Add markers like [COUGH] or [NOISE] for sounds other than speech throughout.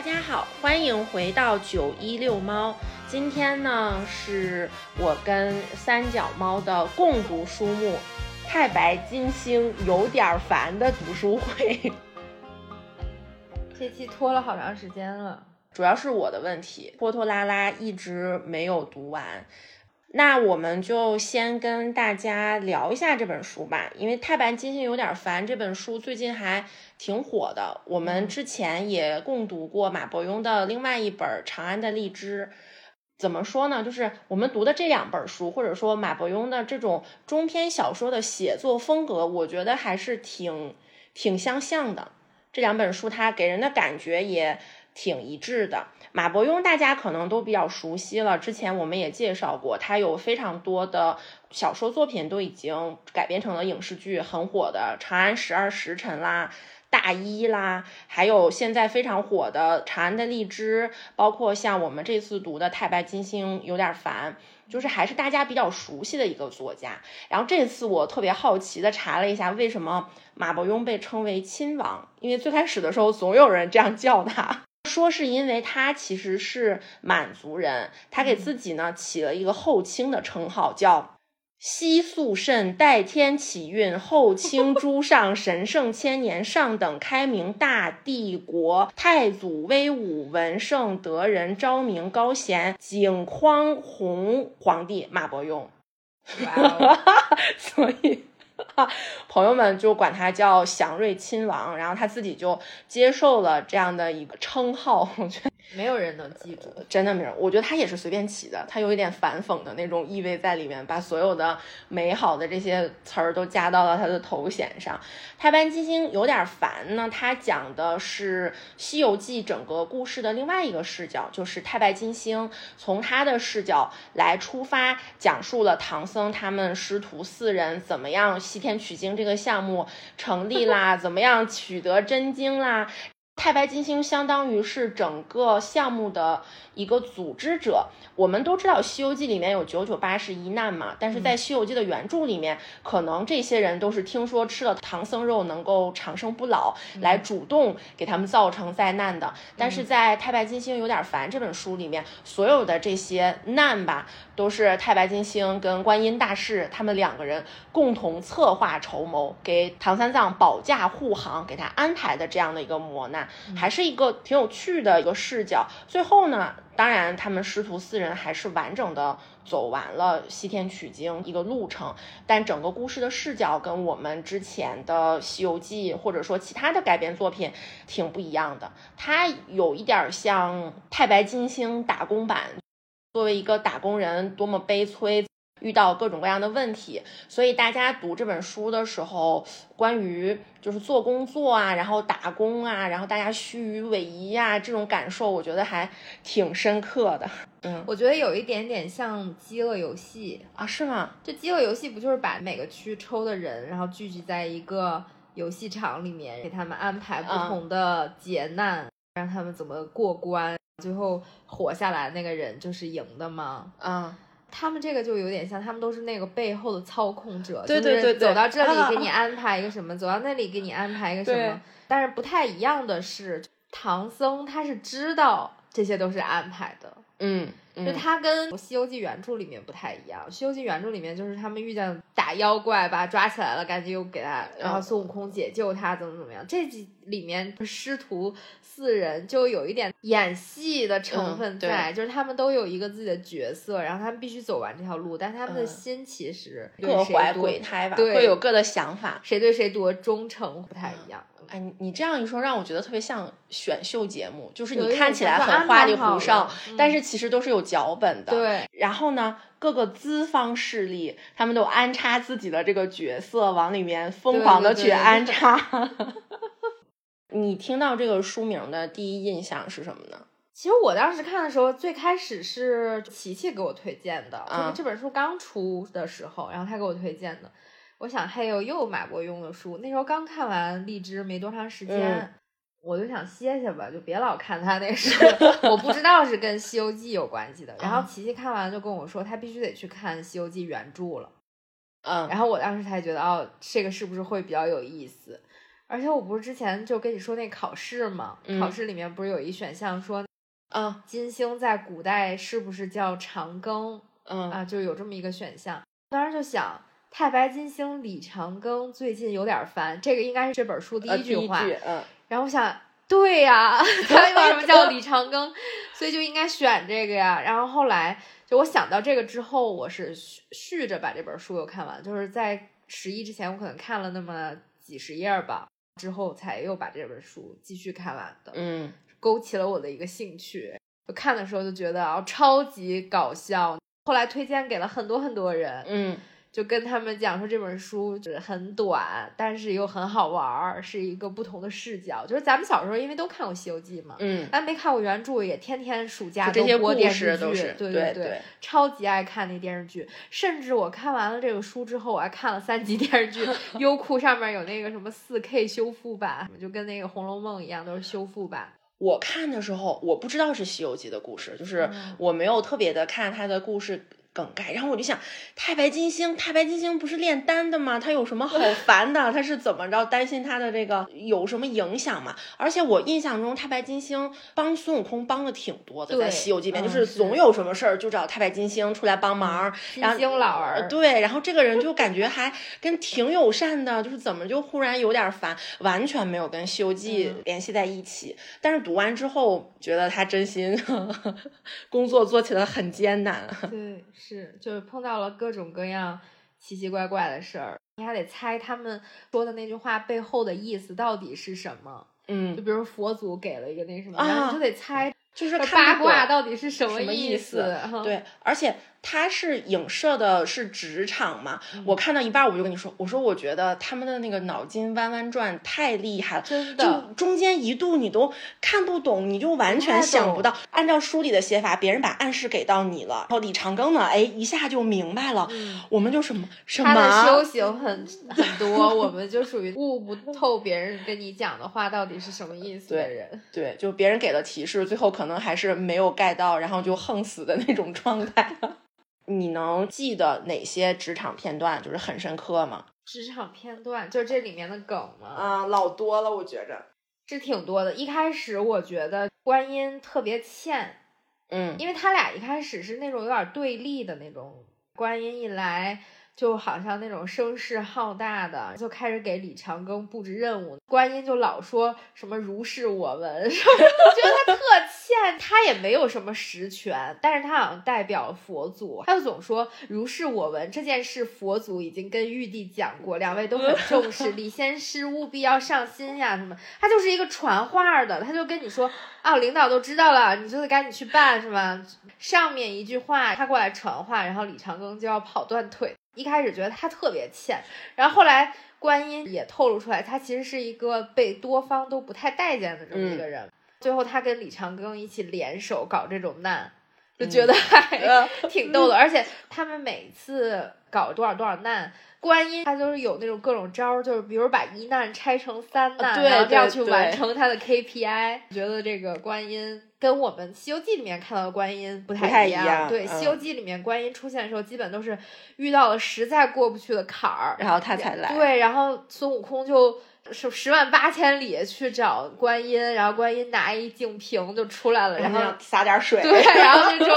大家好，欢迎回到九一六猫。今天呢，是我跟三脚猫的共读书目《太白金星有点烦》的读书会。[LAUGHS] 这期拖了好长时间了，主要是我的问题，拖拖拉拉一直没有读完。那我们就先跟大家聊一下这本书吧，因为《太白金星有点烦》这本书最近还挺火的。我们之前也共读过马伯庸的另外一本《长安的荔枝》。怎么说呢？就是我们读的这两本书，或者说马伯庸的这种中篇小说的写作风格，我觉得还是挺挺相像的。这两本书它给人的感觉也挺一致的。马伯庸大家可能都比较熟悉了，之前我们也介绍过，他有非常多的小说作品都已经改编成了影视剧，很火的《长安十二时辰》啦、《大衣》啦，还有现在非常火的《长安的荔枝》，包括像我们这次读的《太白金星》，有点烦，就是还是大家比较熟悉的一个作家。然后这次我特别好奇的查了一下，为什么马伯庸被称为亲王？因为最开始的时候总有人这样叫他。[LAUGHS] 说是因为他其实是满族人，他给自己呢起了一个后清的称号，叫西肃慎代天启运后清诸上神圣千年上等开明大帝国太祖威武文圣德仁昭明高贤景匡弘皇帝马伯庸，[LAUGHS] 所以。朋友们就管他叫祥瑞亲王，然后他自己就接受了这样的一个称号。我觉得没有人能记住，真的没有。我觉得他也是随便起的，他有一点反讽的那种意味在里面，把所有的美好的这些词儿都加到了他的头衔上。太白金星有点烦呢，他讲的是《西游记》整个故事的另外一个视角，就是太白金星从他的视角来出发，讲述了唐僧他们师徒四人怎么样。西天取经这个项目成立啦，[LAUGHS] 怎么样取得真经啦？太白金星相当于是整个项目的一个组织者。我们都知道《西游记》里面有九九八十一难嘛，但是在《西游记》的原著里面，可能这些人都是听说吃了唐僧肉能够长生不老，来主动给他们造成灾难的。但是在《太白金星有点烦》这本书里面，所有的这些难吧，都是太白金星跟观音大士他们两个人共同策划筹谋，给唐三藏保驾护航，给他安排的这样的一个磨难。还是一个挺有趣的一个视角。最后呢，当然他们师徒四人还是完整的走完了西天取经一个路程，但整个故事的视角跟我们之前的《西游记》或者说其他的改编作品挺不一样的。它有一点像《太白金星》打工版，作为一个打工人多么悲催。遇到各种各样的问题，所以大家读这本书的时候，关于就是做工作啊，然后打工啊，然后大家虚与委蛇啊这种感受，我觉得还挺深刻的。嗯，我觉得有一点点像《饥饿游戏》啊，是吗？这《饥饿游戏》不就是把每个区抽的人，然后聚集在一个游戏场里面，给他们安排不同的劫难，让他们怎么过关，最后活下来那个人就是赢的吗？嗯。他们这个就有点像，他们都是那个背后的操控者，对对对，走到这里给你安排一个什么，走到那里给你安排一个什么。但是不太一样的是，唐僧他是知道这些都是安排的，嗯。就他跟《西游记》原著里面不太一样，《西游记》原著里面就是他们遇见打妖怪，把他抓起来了，赶紧又给他，然后孙悟空解救他，怎么怎么样。这集里面师徒四人就有一点演戏的成分在，就是他们都有一个自己的角色，然后他们必须走完这条路，但他们的心其实各怀鬼胎吧，各有各的想法，谁对谁多忠诚不太一样。哎，你你这样一说，让我觉得特别像选秀节目，就是你看起来很花里胡哨，但是其实都是有脚本的。对。然后呢，各个资方势力他们都安插自己的这个角色往里面疯狂的去安插。[LAUGHS] 你听到这个书名的第一印象是什么呢？其实我当时看的时候，最开始是琪琪给我推荐的，就是这本书刚出的时候，然后他给我推荐的。我想，嘿呦又买过用的书，那时候刚看完《荔枝》没多长时间，我就想歇歇吧，就别老看他那书。我不知道是跟《西游记》有关系的。然后琪琪看完就跟我说，他必须得去看《西游记》原著了。嗯，然后我当时才觉得，哦，这个是不是会比较有意思？而且我不是之前就跟你说那考试嘛，考试里面不是有一选项说，啊，金星在古代是不是叫长庚？嗯啊，就有这么一个选项。当时就想，太白金星李长庚最近有点烦，这个应该是这本书第一句话。嗯，然后我想，对呀，[LAUGHS] 他为什么叫李长庚？所以就应该选这个呀。然后后来就我想到这个之后，我是续续着把这本书又看完，就是在十一之前，我可能看了那么几十页吧。之后才又把这本书继续看完的，嗯，勾起了我的一个兴趣。就看的时候就觉得啊，超级搞笑。后来推荐给了很多很多人，嗯。就跟他们讲说这本书就是很短，但是又很好玩儿，是一个不同的视角。就是咱们小时候因为都看过《西游记》嘛，嗯，但没看过原著，也天天暑假都播电视剧，对对对，超级爱看那电视剧。甚至我看完了这个书之后，我还看了三集电视剧，[LAUGHS] 优酷上面有那个什么四 K 修复版，就跟那个《红楼梦》一样，都是修复版。我看的时候，我不知道是《西游记》的故事，就是我没有特别的看它的故事。梗概，然后我就想，太白金星，太白金星不是炼丹的吗？他有什么好 [LAUGHS] 烦的？他是怎么着担心他的这个有什么影响吗？而且我印象中，太白金星帮孙悟空帮的挺多的，在《西游记》里面，就是总有什么事儿就找太白金星出来帮忙。金星老儿，对，然后这个人就感觉还跟挺友善的，就是怎么就忽然有点烦，完全没有跟《西游记》联系在一起。但是读完之后，觉得他真心 [LAUGHS] 工作做起来很艰难。对。[LAUGHS] 是，就是碰到了各种各样奇奇怪怪的事儿，你还得猜他们说的那句话背后的意思到底是什么。嗯，就比如佛祖给了一个那什么，然后你就得猜，就是八卦到底是什么意思。对，而且。它是影射的是职场嘛？我看到一半我就跟你说，我说我觉得他们的那个脑筋弯弯转太厉害了，真的，就中间一度你都看不懂，你就完全想不到。按照书里的写法，别人把暗示给到你了，然后李长庚呢，哎，一下就明白了。我们就什么什么？他的修行很很多，我们就属于悟不透别人跟你讲的话到底是什么意思的人。对，就别人给了提示，最后可能还是没有盖到，然后就横死的那种状态。你能记得哪些职场片段就是很深刻吗？职场片段就这里面的梗吗？啊，老多了，我觉着是挺多的。一开始我觉得观音特别欠，嗯，因为他俩一开始是那种有点对立的那种。观音一来。就好像那种声势浩大的，就开始给李长庚布置任务。观音就老说什么如是我闻，[LAUGHS] 我觉得他特欠，他也没有什么实权，但是他好像代表佛祖，他就总说如是我闻这件事，佛祖已经跟玉帝讲过，两位都很重视，李仙师务必要上心呀什么。他就是一个传话的，他就跟你说啊，领导都知道了，你就得赶紧去办是吧？上面一句话他过来传话，然后李长庚就要跑断腿。一开始觉得他特别欠，然后后来观音也透露出来，他其实是一个被多方都不太待见的这么一个人。最后他跟李长庚一起联手搞这种难，就觉得还 [LAUGHS] [LAUGHS] 挺逗的。而且他们每次搞多少多少难，观音他就是有那种各种招儿，就是比如把一难拆成三难，然后这样去完成他的 KPI。觉得这个观音。跟我们《西游记》里面看到的观音不太一样。对，《西游记》里面观音出现的时候，基本都是遇到了实在过不去的坎儿，然后他才来。对，然后孙悟空就是十万八千里去找观音，然后观音拿一净瓶就出来了，然后撒点水，对，[LAUGHS] 然后就就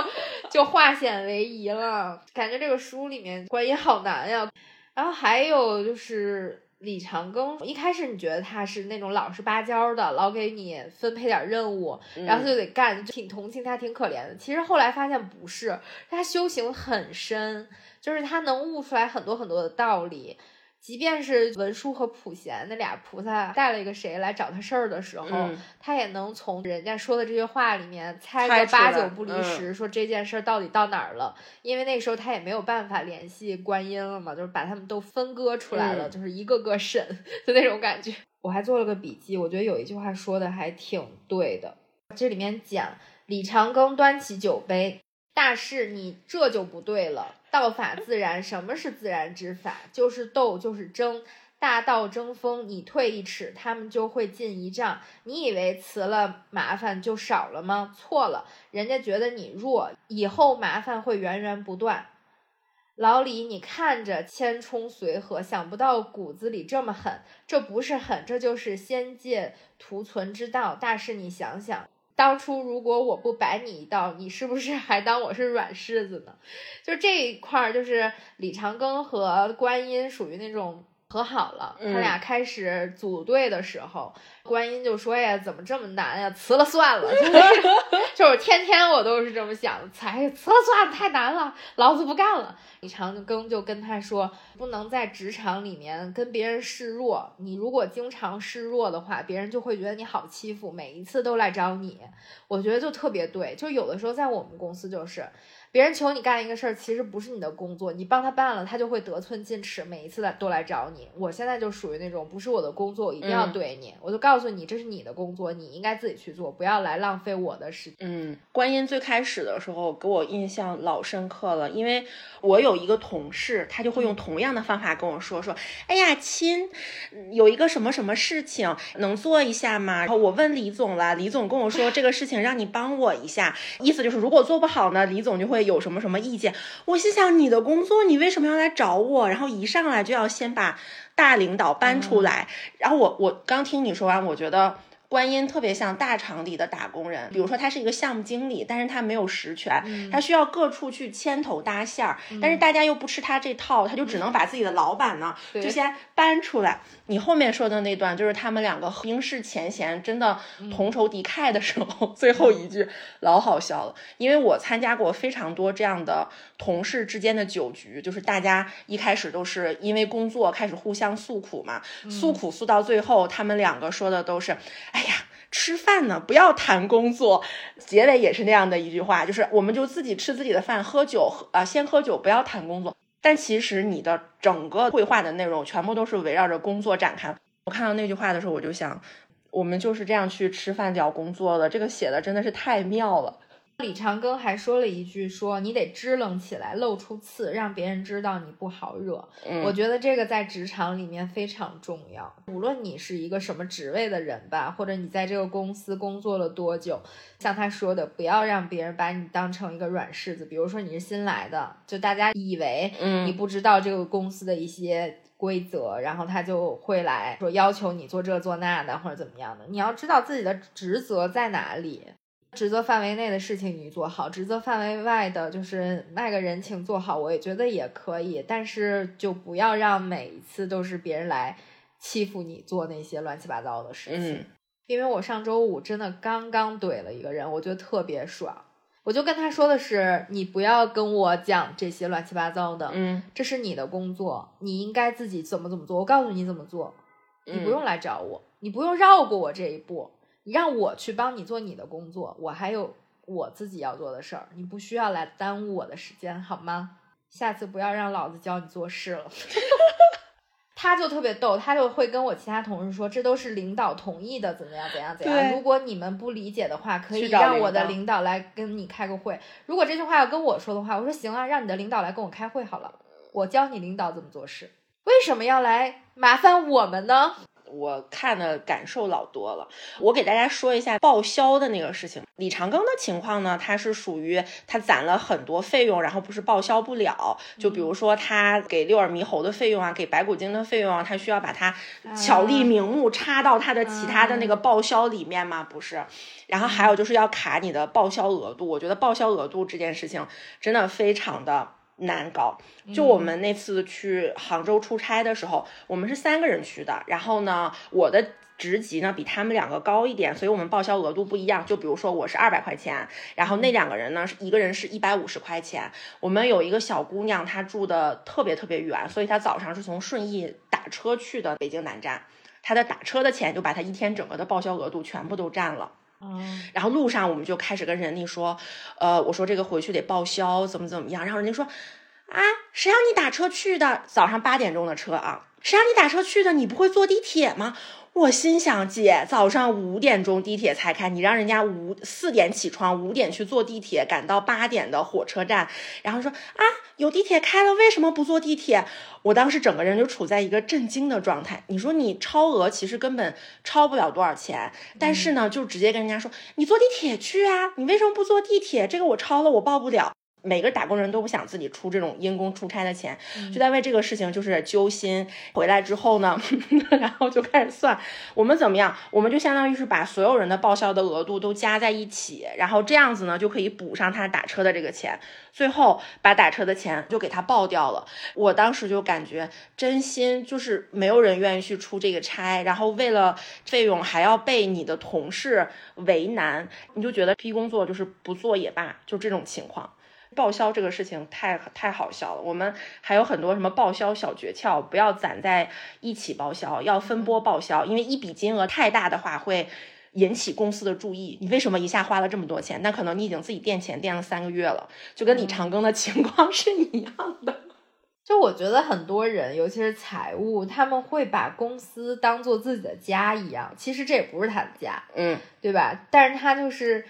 就化险为夷了。感觉这个书里面观音好难呀。然后还有就是。李长庚一开始你觉得他是那种老实巴交的，老给你分配点任务，然后就得干，挺同情他，挺可怜的。其实后来发现不是，他修行很深，就是他能悟出来很多很多的道理。即便是文殊和普贤那俩菩萨带了一个谁来找他事儿的时候，他也能从人家说的这些话里面猜个八九不离十，说这件事儿到底到哪儿了。因为那时候他也没有办法联系观音了嘛，就是把他们都分割出来了，就是一个个审就那种感觉。我还做了个笔记，我觉得有一句话说的还挺对的。这里面讲李长庚端起酒杯，大事你这就不对了。道法自然，什么是自然之法？就是斗，就是争。大道争锋，你退一尺，他们就会进一丈。你以为辞了麻烦就少了吗？错了，人家觉得你弱，以后麻烦会源源不断。老李，你看着千冲随和，想不到骨子里这么狠。这不是狠，这就是仙界图存之道。大师，你想想。当初如果我不摆你一道，你是不是还当我是软柿子呢？就这一块儿，就是李长庚和观音属于那种。和好了，他俩开始组队的时候，观音就说呀：“怎么这么难呀？辞了算了。[LAUGHS] ”就是就是天天我都是这么想，才辞了算了，太难了，老子不干了。李长庚就跟他说：“不能在职场里面跟别人示弱，你如果经常示弱的话，别人就会觉得你好欺负，每一次都来找你。”我觉得就特别对，就有的时候在我们公司就是。别人求你干一个事儿，其实不是你的工作，你帮他办了，他就会得寸进尺，每一次来都来找你。我现在就属于那种不是我的工作，我一定要怼你，我就告诉你这是你的工作，你应该自己去做，不要来浪费我的时间。嗯，观音最开始的时候给我印象老深刻了，因为我有一个同事，他就会用同样的方法跟我说说，哎呀亲，有一个什么什么事情能做一下吗？然后我问李总了，李总跟我说这个事情让你帮我一下，意思就是如果做不好呢，李总就会。有什么什么意见？我心想，你的工作你为什么要来找我？然后一上来就要先把大领导搬出来。然后我我刚听你说完，我觉得。观音特别像大厂里的打工人，比如说他是一个项目经理，但是他没有实权，他需要各处去牵头搭线儿，但是大家又不吃他这套，他就只能把自己的老板呢就先搬出来。你后面说的那段就是他们两个冰释前嫌，真的同仇敌忾的时候，最后一句老好笑了。因为我参加过非常多这样的同事之间的酒局，就是大家一开始都是因为工作开始互相诉苦嘛，诉苦诉到最后，他们两个说的都是，哎。哎呀，吃饭呢，不要谈工作。结尾也是那样的一句话，就是我们就自己吃自己的饭，喝酒喝啊，先喝酒，不要谈工作。但其实你的整个绘画的内容全部都是围绕着工作展开。我看到那句话的时候，我就想，我们就是这样去吃饭聊工作的。这个写的真的是太妙了。李长庚还说了一句：“说你得支棱起来，露出刺，让别人知道你不好惹。”我觉得这个在职场里面非常重要。无论你是一个什么职位的人吧，或者你在这个公司工作了多久，像他说的，不要让别人把你当成一个软柿子。比如说你是新来的，就大家以为你不知道这个公司的一些规则，然后他就会来说要求你做这做那的，或者怎么样的。你要知道自己的职责在哪里。职责范围内的事情你做好，职责范围外的就是卖个人情做好，我也觉得也可以，但是就不要让每一次都是别人来欺负你做那些乱七八糟的事情。嗯，因为我上周五真的刚刚怼了一个人，我觉得特别爽，我就跟他说的是，你不要跟我讲这些乱七八糟的，嗯，这是你的工作，你应该自己怎么怎么做，我告诉你怎么做，你不用来找我，你不用绕过我这一步。你让我去帮你做你的工作，我还有我自己要做的事儿，你不需要来耽误我的时间，好吗？下次不要让老子教你做事了。[LAUGHS] 他就特别逗，他就会跟我其他同事说，这都是领导同意的，怎么样，怎样，怎样。如果你们不理解的话，可以让我的领导来跟你开个会。如果这句话要跟我说的话，我说行啊，让你的领导来跟我开会好了，我教你领导怎么做事。为什么要来麻烦我们呢？我看的感受老多了，我给大家说一下报销的那个事情。李长庚的情况呢，他是属于他攒了很多费用，然后不是报销不了。就比如说他给六耳猕猴的费用啊，给白骨精的费用啊，他需要把它巧立名目插到他的其他的那个报销里面吗？不是。然后还有就是要卡你的报销额度，我觉得报销额度这件事情真的非常的。难搞，就我们那次去杭州出差的时候，我们是三个人去的。然后呢，我的职级呢比他们两个高一点，所以我们报销额度不一样。就比如说我是二百块钱，然后那两个人呢，一个人是一百五十块钱。我们有一个小姑娘，她住的特别特别远，所以她早上是从顺义打车去的北京南站，她的打车的钱就把她一天整个的报销额度全部都占了。嗯，然后路上我们就开始跟人力说，呃，我说这个回去得报销，怎么怎么样。然后人家说，啊，谁让你打车去的？早上八点钟的车啊，谁让你打车去的？你不会坐地铁吗？我心想，姐，早上五点钟地铁才开，你让人家五四点起床，五点去坐地铁，赶到八点的火车站，然后说啊，有地铁开了，为什么不坐地铁？我当时整个人就处在一个震惊的状态。你说你超额，其实根本超不了多少钱，但是呢，就直接跟人家说，你坐地铁去啊，你为什么不坐地铁？这个我超了，我报不了。每个打工人都不想自己出这种因公出差的钱，就在为这个事情就是揪心。回来之后呢，[LAUGHS] 然后就开始算我们怎么样，我们就相当于是把所有人的报销的额度都加在一起，然后这样子呢就可以补上他打车的这个钱，最后把打车的钱就给他报掉了。我当时就感觉真心就是没有人愿意去出这个差，然后为了费用还要被你的同事为难，你就觉得批工作就是不做也罢，就这种情况。报销这个事情太太好笑了，我们还有很多什么报销小诀窍，不要攒在一起报销，要分拨报销，因为一笔金额太大的话会引起公司的注意。你为什么一下花了这么多钱？那可能你已经自己垫钱垫了三个月了，就跟李长庚的情况是一样的。[LAUGHS] 就我觉得很多人，尤其是财务，他们会把公司当做自己的家一样，其实这也不是他的家，嗯，对吧？但是他就是。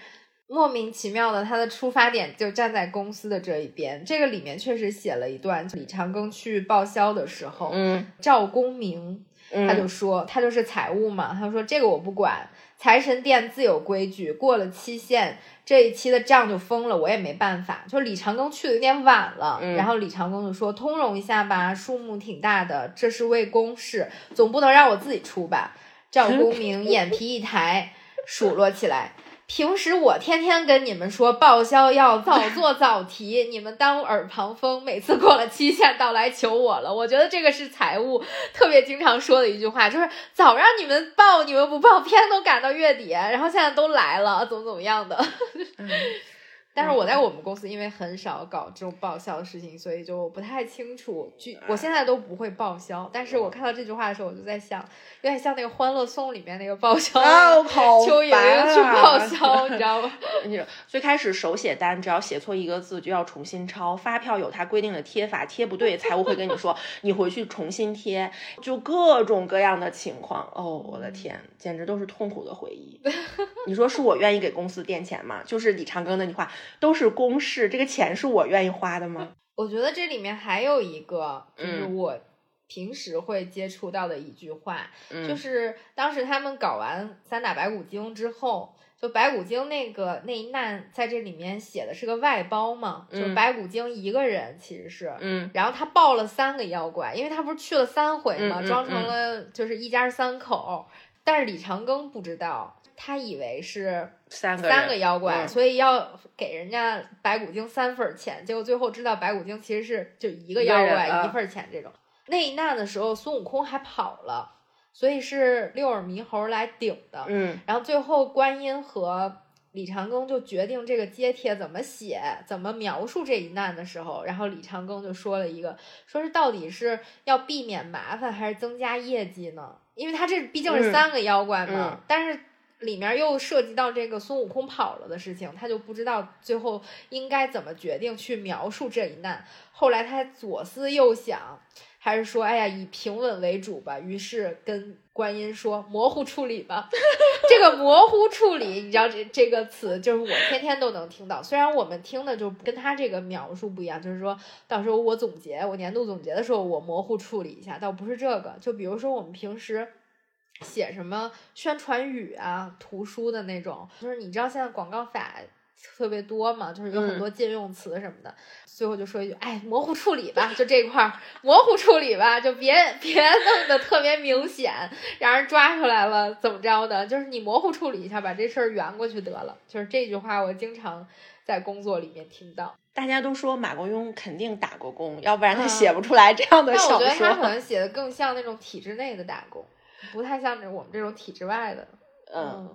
莫名其妙的，他的出发点就站在公司的这一边。这个里面确实写了一段，李长庚去报销的时候，嗯，赵公明他就说，他就是财务嘛，他说这个我不管，财神殿自有规矩，过了期限，这一期的账就封了，我也没办法。就李长庚去的有点晚了，然后李长庚就说通融一下吧，数目挺大的，这是为公事，总不能让我自己出吧？赵公明眼皮一抬，数落起来。平时我天天跟你们说报销要早做早提，[LAUGHS] 你们当耳旁风。每次过了期限到来求我了，我觉得这个是财务特别经常说的一句话，就是早让你们报，你们不报，偏都赶到月底，然后现在都来了，怎么怎么样的。[LAUGHS] 但是我在我们公司，因为很少搞这种报销的事情，所以就不太清楚。据我现在都不会报销，但是我看到这句话的时候，我就在想，有点像那个《欢乐颂》里面那个报销，[LAUGHS] 邱莹莹去报销，你知道吗？[LAUGHS] 你最开始手写单，只要写错一个字就要重新抄，发票有它规定的贴法，贴不对，财务会跟你说，你回去重新贴，就各种各样的情况。哦，我的天，简直都是痛苦的回忆。[LAUGHS] 你说是我愿意给公司垫钱吗？就是李长庚那句话。都是公事，这个钱是我愿意花的吗？我觉得这里面还有一个，就是我平时会接触到的一句话，就是当时他们搞完三打白骨精之后，就白骨精那个那一难在这里面写的是个外包嘛，就白骨精一个人其实是，嗯，然后他抱了三个妖怪，因为他不是去了三回嘛，装成了就是一家三口，但是李长庚不知道。他以为是三个三个妖怪，所以要给人家白骨精三份钱。结果最后知道白骨精其实是就一个妖怪一份钱。这种那一难的时候，孙悟空还跑了，所以是六耳猕猴来顶的。嗯，然后最后观音和李长庚就决定这个揭帖怎么写，怎么描述这一难的时候，然后李长庚就说了一个，说是到底是要避免麻烦还是增加业绩呢？因为他这毕竟是三个妖怪嘛，但是。里面又涉及到这个孙悟空跑了的事情，他就不知道最后应该怎么决定去描述这一难。后来他左思右想，还是说：“哎呀，以平稳为主吧。”于是跟观音说：“模糊处理吧。[LAUGHS] ”这个模糊处理，你知道这这个词，就是我天天都能听到。虽然我们听的就跟他这个描述不一样，就是说到时候我总结，我年度总结的时候，我模糊处理一下，倒不是这个。就比如说我们平时。写什么宣传语啊，图书的那种，就是你知道现在广告法特别多嘛，就是有很多禁用词什么的。最后就说一句，哎，模糊处理吧，就这块儿模糊处理吧，就别别弄得特别明显，让人抓出来了怎么着的？就是你模糊处理一下，把这事儿圆过去得了。就是这句话，我经常在工作里面听到。大家都说马国庸肯定打过工，要不然他写不出来这样的小说。我觉得他可能写的更像那种体制内的打工。不太像这我们这种体制外的，嗯，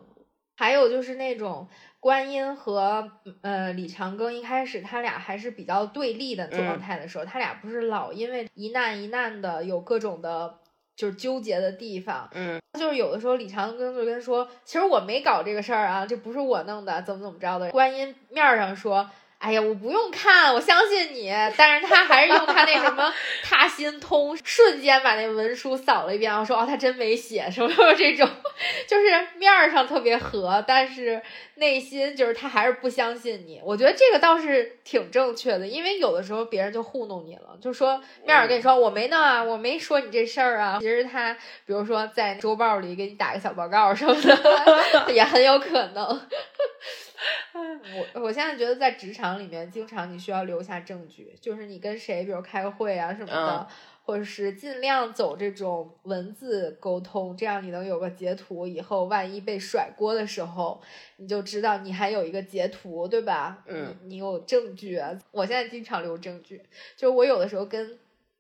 还有就是那种观音和呃李长庚一开始他俩还是比较对立的状态的时候，他俩不是老因为一难一难的有各种的，就是纠结的地方，嗯，就是有的时候李长庚就跟说，其实我没搞这个事儿啊，这不是我弄的，怎么怎么着的，观音面上说。哎呀，我不用看，我相信你。但是他还是用他那什么 [LAUGHS] 他心通，瞬间把那文书扫了一遍，然后说：“哦，他真没写，什么什么这种，就是面儿上特别和，但是内心就是他还是不相信你。”我觉得这个倒是挺正确的，因为有的时候别人就糊弄你了，就说面儿跟你说我没弄啊，我没说你这事儿啊。其实他比如说在周报里给你打个小报告什么的，[LAUGHS] 也很有可能。[LAUGHS] 我我现在觉得在职场里面，经常你需要留下证据，就是你跟谁，比如开个会啊什么的，或者是尽量走这种文字沟通，这样你能有个截图，以后万一被甩锅的时候，你就知道你还有一个截图，对吧？嗯，你有证据。我现在经常留证据，就是我有的时候跟。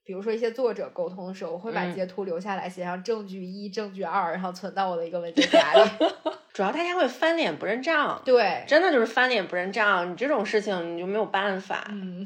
比如说一些作者沟通的时候，我会把截图留下来，写上证据一、证据二，然后存到我的一个文件夹里。[LAUGHS] 主要大家会翻脸不认账，对，真的就是翻脸不认账，你这种事情你就没有办法。嗯。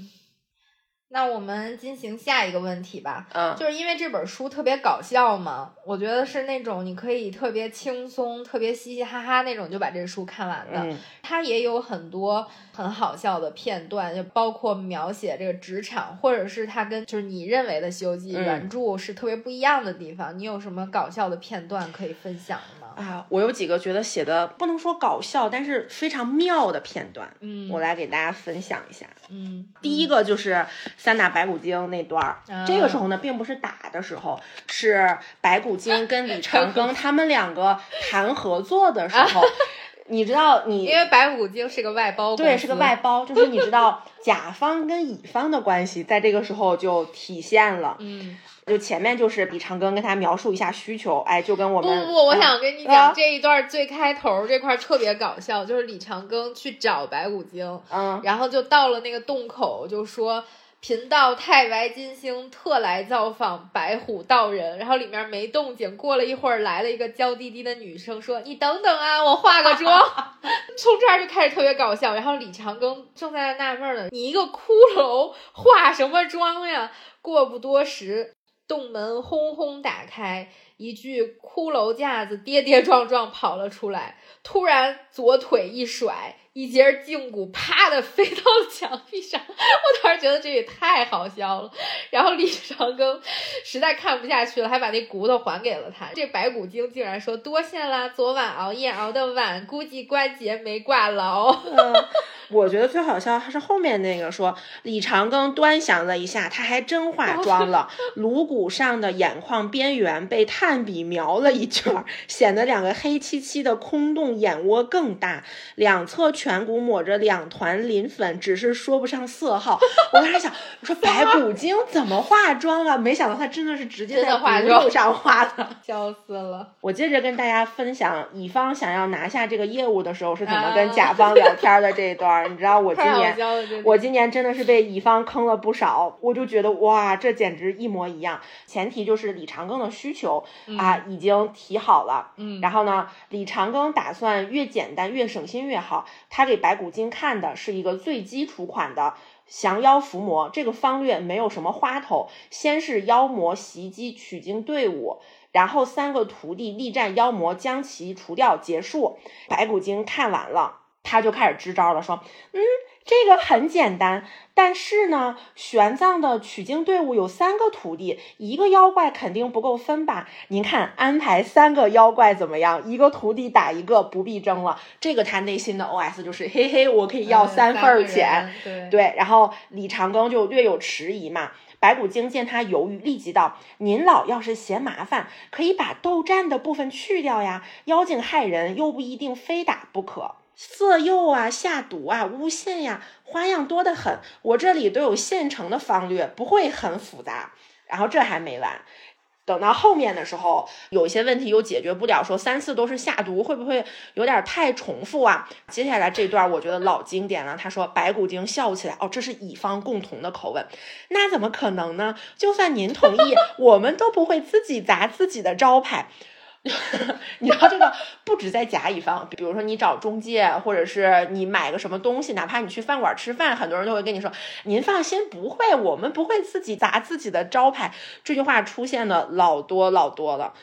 那我们进行下一个问题吧，嗯，就是因为这本书特别搞笑嘛，我觉得是那种你可以特别轻松、特别嘻嘻哈哈那种就把这书看完的。它也有很多很好笑的片段，就包括描写这个职场，或者是它跟就是你认为的《西游记》原著是特别不一样的地方。你有什么搞笑的片段可以分享吗？啊，我有几个觉得写的不能说搞笑，但是非常妙的片段，嗯，我来给大家分享一下。嗯，第一个就是三打白骨精那段儿，这个时候呢，并不是打的时候，是白骨精跟李长庚 [LAUGHS] 他们两个谈合作的时候。[LAUGHS] 你知道你，因为白骨精是个外包，对，是个外包，就是你知道甲方跟乙方的关系，在这个时候就体现了。嗯，就前面就是李长庚跟他描述一下需求，哎，就跟我们不不，我想跟你讲这一段最开头这块特别搞笑，就是李长庚去找白骨精，嗯，然后就到了那个洞口，就说。贫道太白金星特来造访白虎道人，然后里面没动静。过了一会儿，来了一个娇滴滴的女生，说：“你等等啊，我化个妆。[LAUGHS] ”从这儿就开始特别搞笑。然后李长庚正在纳闷呢，你一个骷髅化什么妆呀？过不多时，洞门轰轰打开，一具骷髅架子跌跌撞撞跑了出来，突然左腿一甩。一节胫骨啪的飞到了墙壁上，我当时觉得这也太好笑了。然后李长庚实在看不下去了，还把那骨头还给了他。这白骨精竟然说多谢啦，昨晚熬夜熬的晚，估计关节没挂牢。我觉得最好笑还是后面那个说，李长庚端详了一下，他还真化妆了，[LAUGHS] 颅骨上的眼眶边缘被炭笔描了一圈，显得两个黑漆漆的空洞眼窝更大，两侧颧骨抹着两团磷粉，只是说不上色号。[LAUGHS] 我当时想，我说白骨精怎么化妆啊？没想到他真的是直接在化妆上化的，[LAUGHS] 笑死了。我接着跟大家分享，乙方想要拿下这个业务的时候是怎么跟甲方聊天的这一段。你知道我今年，我今年真的是被乙方坑了不少，我就觉得哇，这简直一模一样。前提就是李长庚的需求啊已经提好了，嗯，然后呢，李长庚打算越简单越省心越好。他给白骨精看的是一个最基础款的降妖伏魔，这个方略没有什么花头，先是妖魔袭击取经队伍，然后三个徒弟力战妖魔，将其除掉结束。白骨精看完了。他就开始支招了，说：“嗯，这个很简单，但是呢，玄奘的取经队伍有三个徒弟，一个妖怪肯定不够分吧？您看安排三个妖怪怎么样？一个徒弟打一个，不必争了。这个他内心的 OS 就是：嘿嘿，我可以要三份钱。对对。然后李长庚就略有迟疑嘛。白骨精见他犹豫，立即道：您老要是嫌麻烦，可以把斗战的部分去掉呀。妖精害人，又不一定非打不可。”色诱啊，下毒啊，诬陷呀，花样多得很。我这里都有现成的方略，不会很复杂。然后这还没完，等到后面的时候，有一些问题又解决不了，说三次都是下毒，会不会有点太重复啊？接下来这段我觉得老经典了。他说：“白骨精笑起来，哦，这是乙方共同的口吻。那怎么可能呢？就算您同意，[LAUGHS] 我们都不会自己砸自己的招牌。” [LAUGHS] 你知道这个不止在甲乙方，比如说你找中介，或者是你买个什么东西，哪怕你去饭馆吃饭，很多人都会跟你说：“您放心，不会，我们不会自己砸自己的招牌。”这句话出现的老多老多了。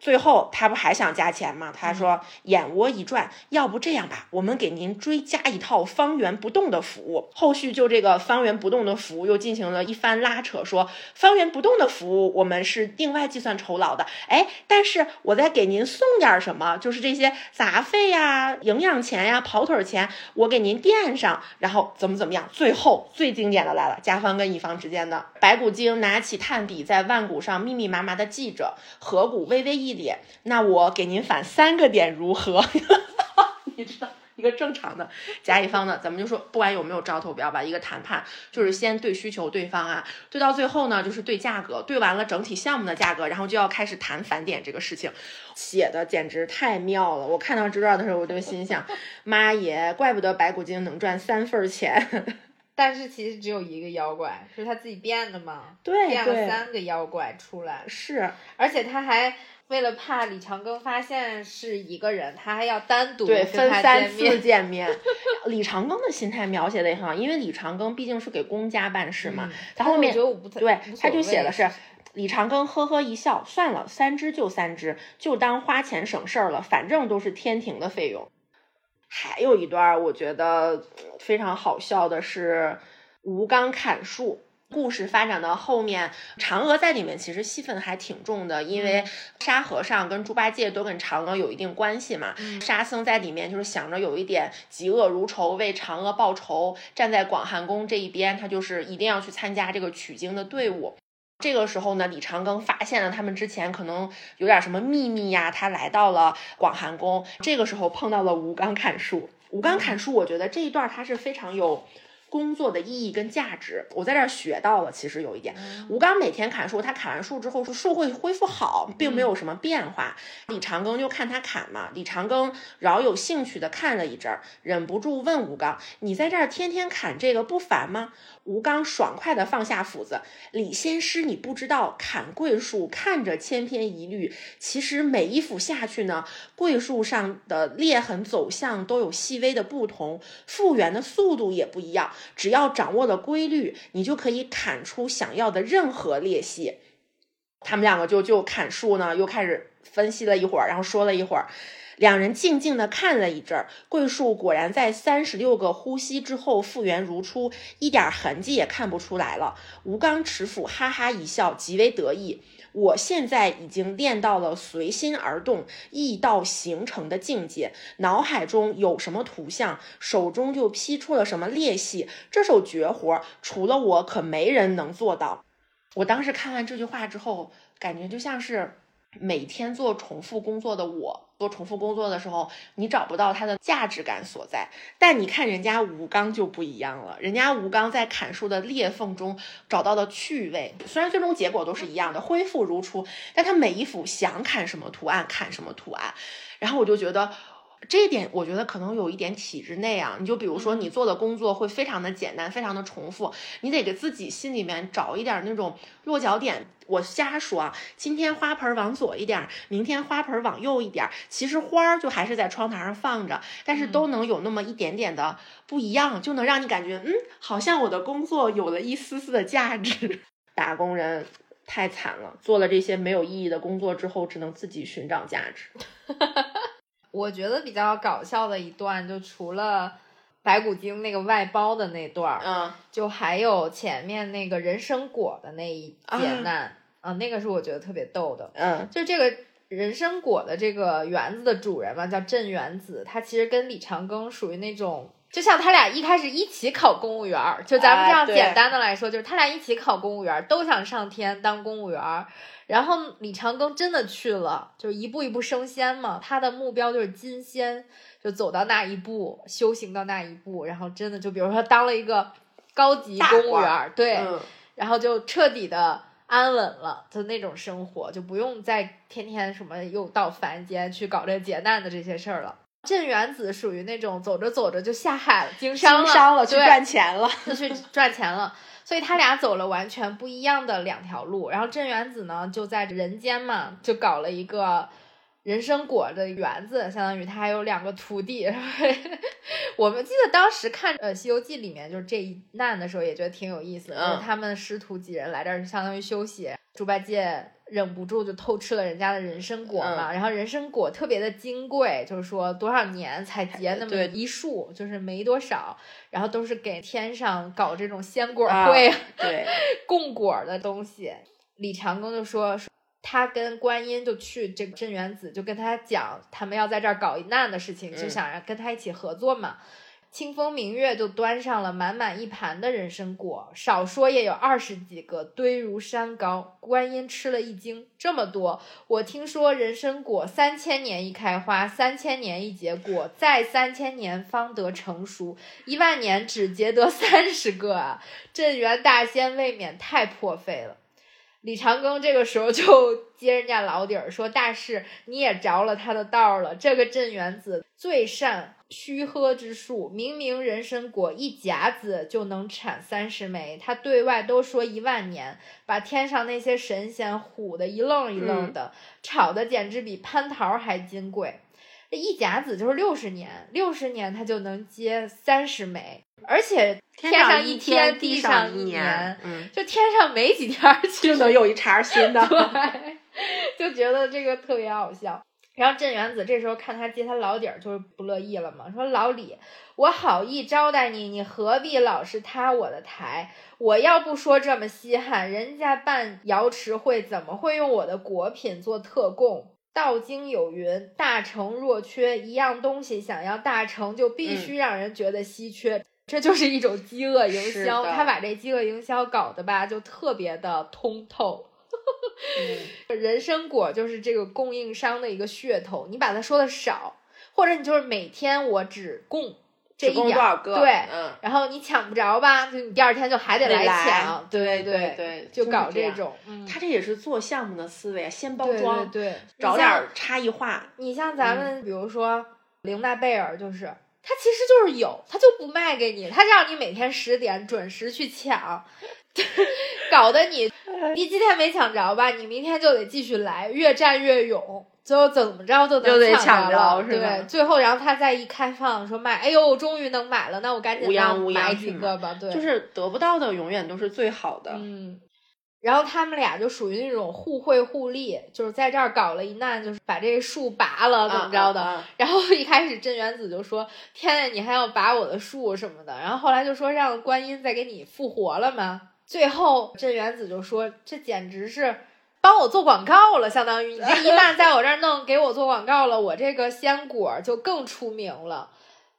最后他不还想加钱吗？他说眼窝一转，要不这样吧，我们给您追加一套方圆不动的服务。后续就这个方圆不动的服务又进行了一番拉扯，说方圆不动的服务我们是另外计算酬劳的。哎，但是我再给您送点什么，就是这些杂费呀、营养钱呀、跑腿钱，我给您垫上，然后怎么怎么样。最后最经典的来了，甲方跟乙方之间的白骨精拿起炭笔在腕骨上密密麻麻的记着，颌骨微微一。一点，那我给您返三个点如何？[LAUGHS] 你知道，一个正常的甲乙方呢，咱们就说不管有没有招投标吧，一个谈判就是先对需求、对方啊，对到最后呢就是对价格，对完了整体项目的价格，然后就要开始谈返点这个事情，写的简直太妙了。我看到这段的时候，我就心想，妈耶，怪不得白骨精能赚三份钱。[LAUGHS] 但是其实只有一个妖怪，是他自己变的嘛？对，变了三个妖怪出来，是，而且他还。为了怕李长庚发现是一个人，他还要单独对分三次见面。李长庚的心态描写的也很好，因为李长庚毕竟是给公家办事嘛。他后面对他就写的是李长庚呵呵一笑，算了，三只就三只，就当花钱省事儿了，反正都是天庭的费用。还有一段我觉得非常好笑的是吴刚砍树。故事发展到后面，嫦娥在里面其实戏份还挺重的，因为沙和尚跟猪八戒都跟嫦娥有一定关系嘛。沙僧在里面就是想着有一点嫉恶如仇，为嫦娥报仇，站在广寒宫这一边，他就是一定要去参加这个取经的队伍。这个时候呢，李长庚发现了他们之前可能有点什么秘密呀，他来到了广寒宫，这个时候碰到了吴刚砍树。吴刚砍树，我觉得这一段他是非常有。工作的意义跟价值，我在这儿学到了。其实有一点，吴刚每天砍树，他砍完树之后，树会恢复好，并没有什么变化。李长庚就看他砍嘛，李长庚饶有兴趣的看了一阵儿，忍不住问吴刚：“你在这儿天天砍这个不烦吗？”吴刚爽快的放下斧子，李仙师，你不知道，砍桂树看着千篇一律，其实每一斧下去呢，桂树上的裂痕走向都有细微的不同，复原的速度也不一样。只要掌握了规律，你就可以砍出想要的任何裂隙。他们两个就就砍树呢，又开始分析了一会儿，然后说了一会儿。两人静静地看了一阵儿，桂树果然在三十六个呼吸之后复原如初，一点痕迹也看不出来了。吴刚持斧哈哈一笑，极为得意。我现在已经练到了随心而动、意到形成的境界，脑海中有什么图像，手中就劈出了什么裂隙。这手绝活，除了我，可没人能做到。我当时看完这句话之后，感觉就像是。每天做重复工作的我，做重复工作的时候，你找不到它的价值感所在。但你看人家吴刚就不一样了，人家吴刚在砍树的裂缝中找到了趣味。虽然最终结果都是一样的，恢复如初，但他每一幅想砍什么图案砍什么图案。然后我就觉得。这一点我觉得可能有一点体制内啊，你就比如说你做的工作会非常的简单，非常的重复，你得给自己心里面找一点那种落脚点。我瞎说啊，今天花盆往左一点，明天花盆往右一点，其实花儿就还是在窗台上放着，但是都能有那么一点点的不一样，就能让你感觉，嗯，好像我的工作有了一丝丝的价值。[LAUGHS] 打工人太惨了，做了这些没有意义的工作之后，只能自己寻找价值。[LAUGHS] 我觉得比较搞笑的一段，就除了白骨精那个外包的那段儿，嗯，就还有前面那个人参果的那一劫难，啊，那个是我觉得特别逗的，嗯，就这个人参果的这个园子的主人嘛，叫镇元子，他其实跟李长庚属于那种，就像他俩一开始一起考公务员，就咱们这样简单的来说，就是他俩一起考公务员，都想上天当公务员。然后李长庚真的去了，就是一步一步升仙嘛。他的目标就是金仙，就走到那一步，修行到那一步，然后真的就比如说当了一个高级公务员，对，然后就彻底的安稳了，就那种生活，就不用再天天什么又到凡间去搞这劫难的这些事儿了。镇元子属于那种走着走着就下海了，经商了，去赚钱了，就去 [LAUGHS] 赚钱了。所以他俩走了完全不一样的两条路，然后镇元子呢就在人间嘛，就搞了一个人参果的园子，相当于他还有两个徒弟。[LAUGHS] 我们记得当时看呃《西游记》里面就是这一难的时候，也觉得挺有意思，就是他们师徒几人来这儿相当于休息，猪八戒。忍不住就偷吃了人家的人参果嘛，然后人参果特别的金贵，就是说多少年才结那么一束，就是没多少，然后都是给天上搞这种仙果会，对，[LAUGHS] 供果的东西。李长庚就说，他跟观音就去这个镇元子，就跟他讲他们要在这儿搞一难的事情，就想让跟他一起合作嘛。清风明月就端上了满满一盘的人参果，少说也有二十几个，堆如山高。观音吃了一惊，这么多！我听说人参果三千年一开花，三千年一结果，再三千年方得成熟，一万年只结得三十个啊！镇元大仙未免太破费了。李长庚这个时候就 [LAUGHS] 揭人家老底儿说：“大师，你也着了他的道了。这个镇元子最善虚喝之术，明明人参果一甲子就能产三十枚，他对外都说一万年，把天上那些神仙唬得一愣一愣的，炒的简直比蟠桃还金贵。这一甲子就是六十年，六十年他就能结三十枚。”而且天上一天，地上一年，嗯，就天上没几天就能有一茬新的，[LAUGHS] 对，就觉得这个特别好笑。然后镇元子这时候看他接他老底儿，就是不乐意了嘛，说老李，我好意招待你，你何必老是塌我的台？我要不说这么稀罕，人家办瑶池会怎么会用我的果品做特供？道经有云：大成若缺，一样东西想要大成，就必须让人觉得稀缺。这就是一种饥饿营销，他把这饥饿营销搞的吧，就特别的通透。[LAUGHS] 人参果就是这个供应商的一个噱头，你把它说的少，或者你就是每天我只供这一点儿，对，然后你抢不着吧，就你第二天就还得来抢，对对对，就搞这种。他这也是做项目的思维，先包装，对，找点差异化。你像咱们，比如说玲娜贝尔，就是。他其实就是有，他就不卖给你，他让你每天十点准时去抢，[LAUGHS] 搞得你你今天没抢着吧，你明天就得继续来，越战越勇，最后怎么着都能抢着，对，最后然后他再一开放说卖，哎呦，终于能买了，那我赶紧买几个吧，对，就是得不到的永远都是最好的，嗯。然后他们俩就属于那种互惠互利，就是在这儿搞了一难，就是把这树拔了，怎么着的。然后一开始镇元子就说：“天呐，你还要拔我的树什么的。”然后后来就说让观音再给你复活了嘛。最后镇元子就说：“这简直是帮我做广告了，相当于你这一旦在我这儿弄，给我做广告了，我这个仙果就更出名了。”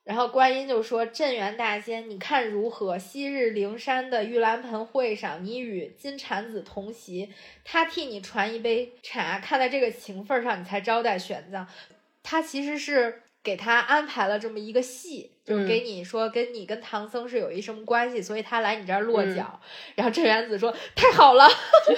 然后观音就说：“镇元大仙，你看如何？昔日灵山的玉兰盆会上，你与金蝉子同席，他替你传一杯茶，看在这个情分上，你才招待玄奘。他其实是给他安排了这么一个戏。”就是给你说，跟你跟唐僧是有一什么关系，所以他来你这儿落脚。然后镇元子说：“太好了，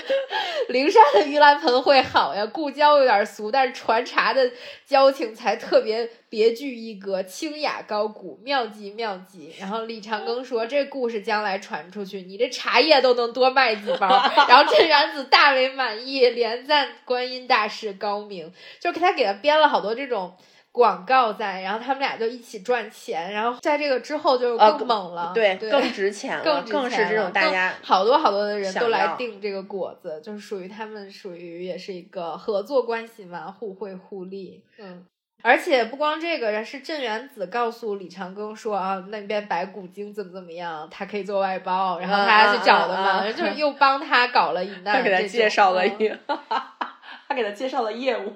[LAUGHS] 灵山的盂兰盆会好呀，故交有点俗，但是传茶的交情才特别别具一格，清雅高古，妙极妙极。”然后李长庚说：“这故事将来传出去，你这茶叶都能多卖几包。[LAUGHS] ”然后镇元子大为满意，连赞观音大士高明，就给他给他编了好多这种。广告在，然后他们俩就一起赚钱，然后在这个之后就更猛了，对，更值钱了，更是这种大家好多好多的人都来订这个果子，就是属于他们属于也是一个合作关系嘛，互惠互利。嗯，而且不光这个，是镇元子告诉李长庚说啊，那边白骨精怎么怎么样，他可以做外包，然后他去找的嘛，就是又帮他搞了一 [LAUGHS] 难，给他介绍了一，[LAUGHS] 他给他介绍了业务。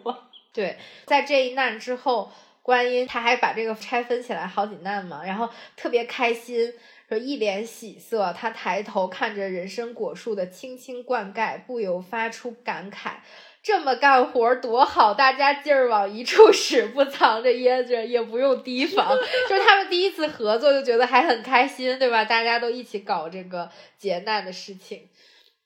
对，在这一难之后，观音他还把这个拆分起来好几难嘛，然后特别开心，说一脸喜色，他抬头看着人参果树的青青灌溉，不由发出感慨：这么干活多好，大家劲儿往一处使，不藏着掖着，也不用提防。就是他们第一次合作，就觉得还很开心，对吧？大家都一起搞这个劫难的事情。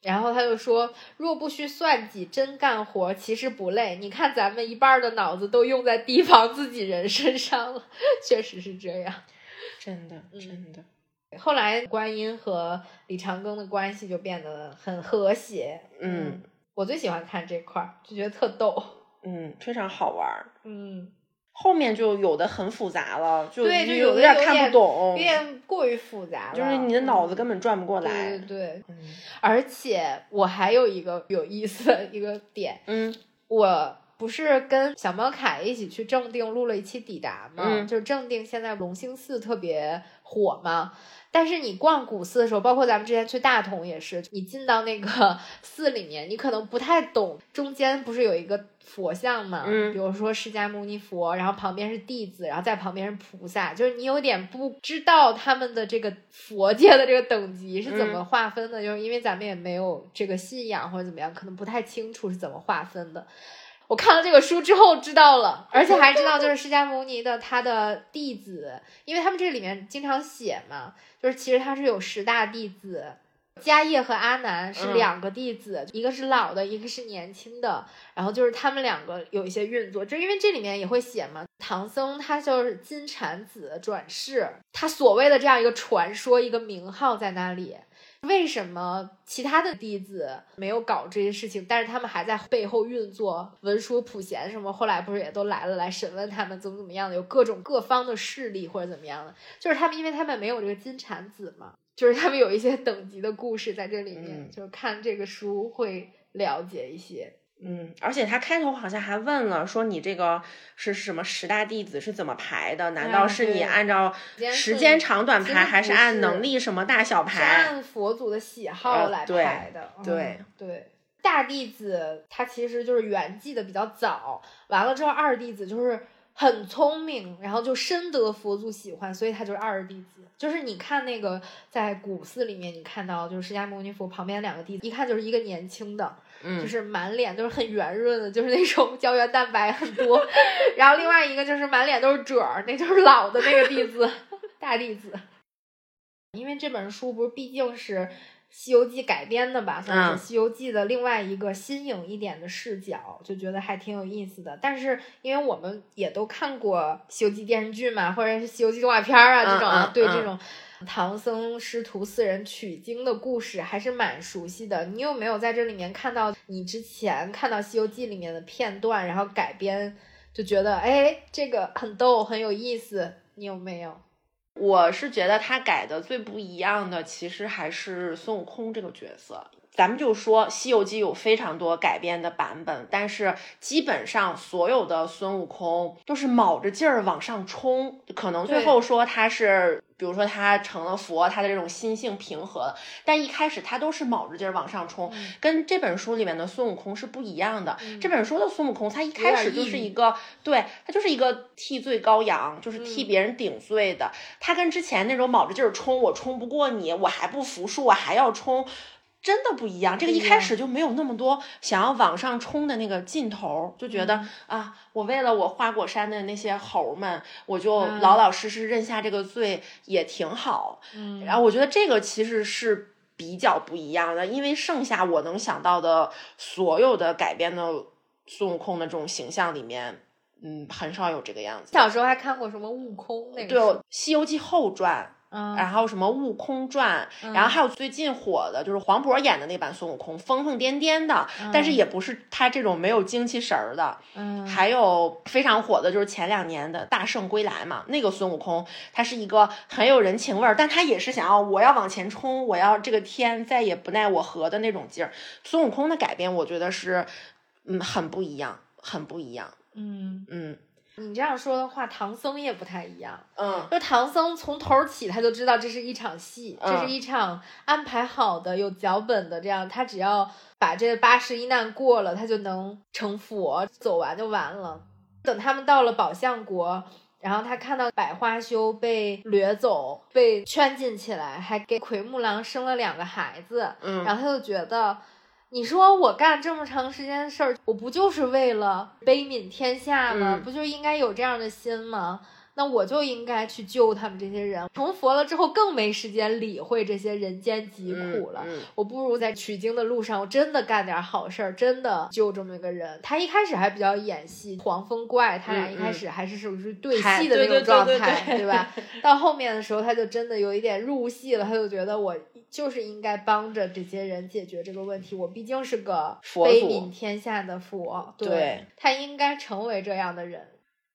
然后他就说：“若不需算计，真干活其实不累。你看咱们一半的脑子都用在提防自己人身上了，确实是这样，真的，真的。后来观音和李长庚的关系就变得很和谐。嗯，我最喜欢看这块儿，就觉得特逗。嗯，非常好玩。嗯。”后面就有的很复杂了，就就有点看不懂，有点过于复杂了，就是你的脑子根本转不过来。对对对，而且我还有一个有意思的一个点，嗯，我不是跟小猫凯一起去正定录了一期抵达吗？嗯就是正定现在龙兴寺特别火嘛。但是你逛古寺的时候，包括咱们之前去大同也是，你进到那个 [LAUGHS] 寺里面，你可能不太懂，中间不是有一个佛像嘛？嗯比如说释迦牟尼佛，然后旁边是弟子，然后在旁边是菩萨，就是你有点不知道他们的这个佛界的这个等级是怎么划分的，就是因为咱们也没有这个信仰或者怎么样，可能不太清楚是怎么划分的。我看了这个书之后知道了，而且还知道就是释迦牟尼的他的弟子，因为他们这里面经常写嘛，就是其实他是有十大弟子，迦叶和阿难是嗯两个弟子，一个是老的，一个是年轻的，然后就是他们两个有一些运作，就因为这里面也会写嘛，唐僧他就是金蝉子转世，他所谓的这样一个传说，一个名号在那里。为什么其他的弟子没有搞这些事情，但是他们还在背后运作？文殊、普贤什么，后来不是也都来了，来审问他们怎么怎么样的？有各种各方的势力或者怎么样的？就是他们，因为他们没有这个金蝉子嘛，就是他们有一些等级的故事在这里面，嗯就是看这个书会了解一些。嗯，而且他开头好像还问了，说你这个是什么十大弟子是怎么排的？难道是你按照时间长短排，还是按能力什么大小是排？按佛祖的喜好呃来对排的。嗯对对，大弟子他其实就是圆寂的比较早，完了之后二弟子就是很聪明，然后就深得佛祖喜欢，所以他就是二弟子。就是你看那个在古寺里面，你看到就是释迦牟尼佛旁边两个弟子，一看就是一个年轻的，嗯，就是满脸都是很圆润的，就是那种胶原蛋白很多，[LAUGHS] 然后另外一个就是满脸都是褶儿，那就是老的那个弟子，[LAUGHS] 大弟子。因为这本书不是毕竟是《西游记》改编的吧，算是嗯《西游记》的另外一个新颖一点的视角，就觉得还挺有意思的。但是因为我们也都看过《西游记》电视剧嘛，或者是《西游记》动画片儿啊这种对这种唐僧师徒四人取经的故事还是蛮熟悉的。你有没有在这里面看到你之前看到《西游记》里面的片段，然后改编，就觉得哎这个很逗很有意思？你有没有？我是觉得他改的最不一样的，其实还是孙悟空这个角色。咱们就说《西游记》有非常多改编的版本，但是基本上所有的孙悟空都是卯着劲儿往上冲，可能最后说他是，比如说他成了佛，他的这种心性平和了，但一开始他都是卯着劲儿往上冲，嗯跟这本书里面的孙悟空是不一样的。嗯这本书的孙悟空，他一开始就是一个，对他就是一个替罪羔羊，就是替嗯别人顶罪的。他跟之前那种卯着劲儿冲，我冲不过你，我还不服输，我还要冲。真的不一样，这个一开始就没有那么多想要往上冲的那个劲头，就觉得、嗯啊，我为了我花果山的那些猴儿们，我就嗯老老实实认下这个罪也挺好。嗯然后我觉得这个其实是比较不一样的，因为剩下我能想到的所有的改编的孙悟空的这种形象里面，嗯，很少有这个样子。小时候还看过什么悟空那个对，《西游记后传》。嗯，然后什么《悟空传》嗯然后还有最近火的就是黄渤演的那版孙悟空，疯疯癫癫的，但是嗯也不是他这种没有精气神儿的。嗯还有非常火的就是前两年的《大圣归来》嘛，那个孙悟空他是一个很有人情味儿，但他也是想要我要往前冲，我要这个天再也不奈我何的那种劲儿。孙悟空的改编，我觉得是嗯很不一样，很不一样。嗯，嗯你这样说的话，唐僧也不太一样。嗯就唐僧从头儿起，他就知道这是一场戏，这嗯是一场安排好的、有脚本的，这样他只要把这八十一难过了，他就能成佛，走完就完了。等他们到了宝象国。然后他看到百花羞被掠走，被圈禁起来，还给奎木狼生了两个孩子，嗯，然后他就觉得，你说我干这么长时间的事儿，我不就是为了悲悯天下吗？嗯不就应该有这样的心吗？那我就应该去救他们这些人。成佛了之后，更没时间理会这些人间疾苦了。嗯嗯我不如在取经的路上，我真的干点好事儿，真的救这么一个人。他一开始还比较演戏，黄风怪他俩嗯一开始还是属于对戏的那种状态，对对吧？到后面的时候，他就真的有一点入戏了，他就觉得我就是应该帮着这些人解决这个问题，我毕竟是个悲悯天下的佛，对他应该成为这样的人。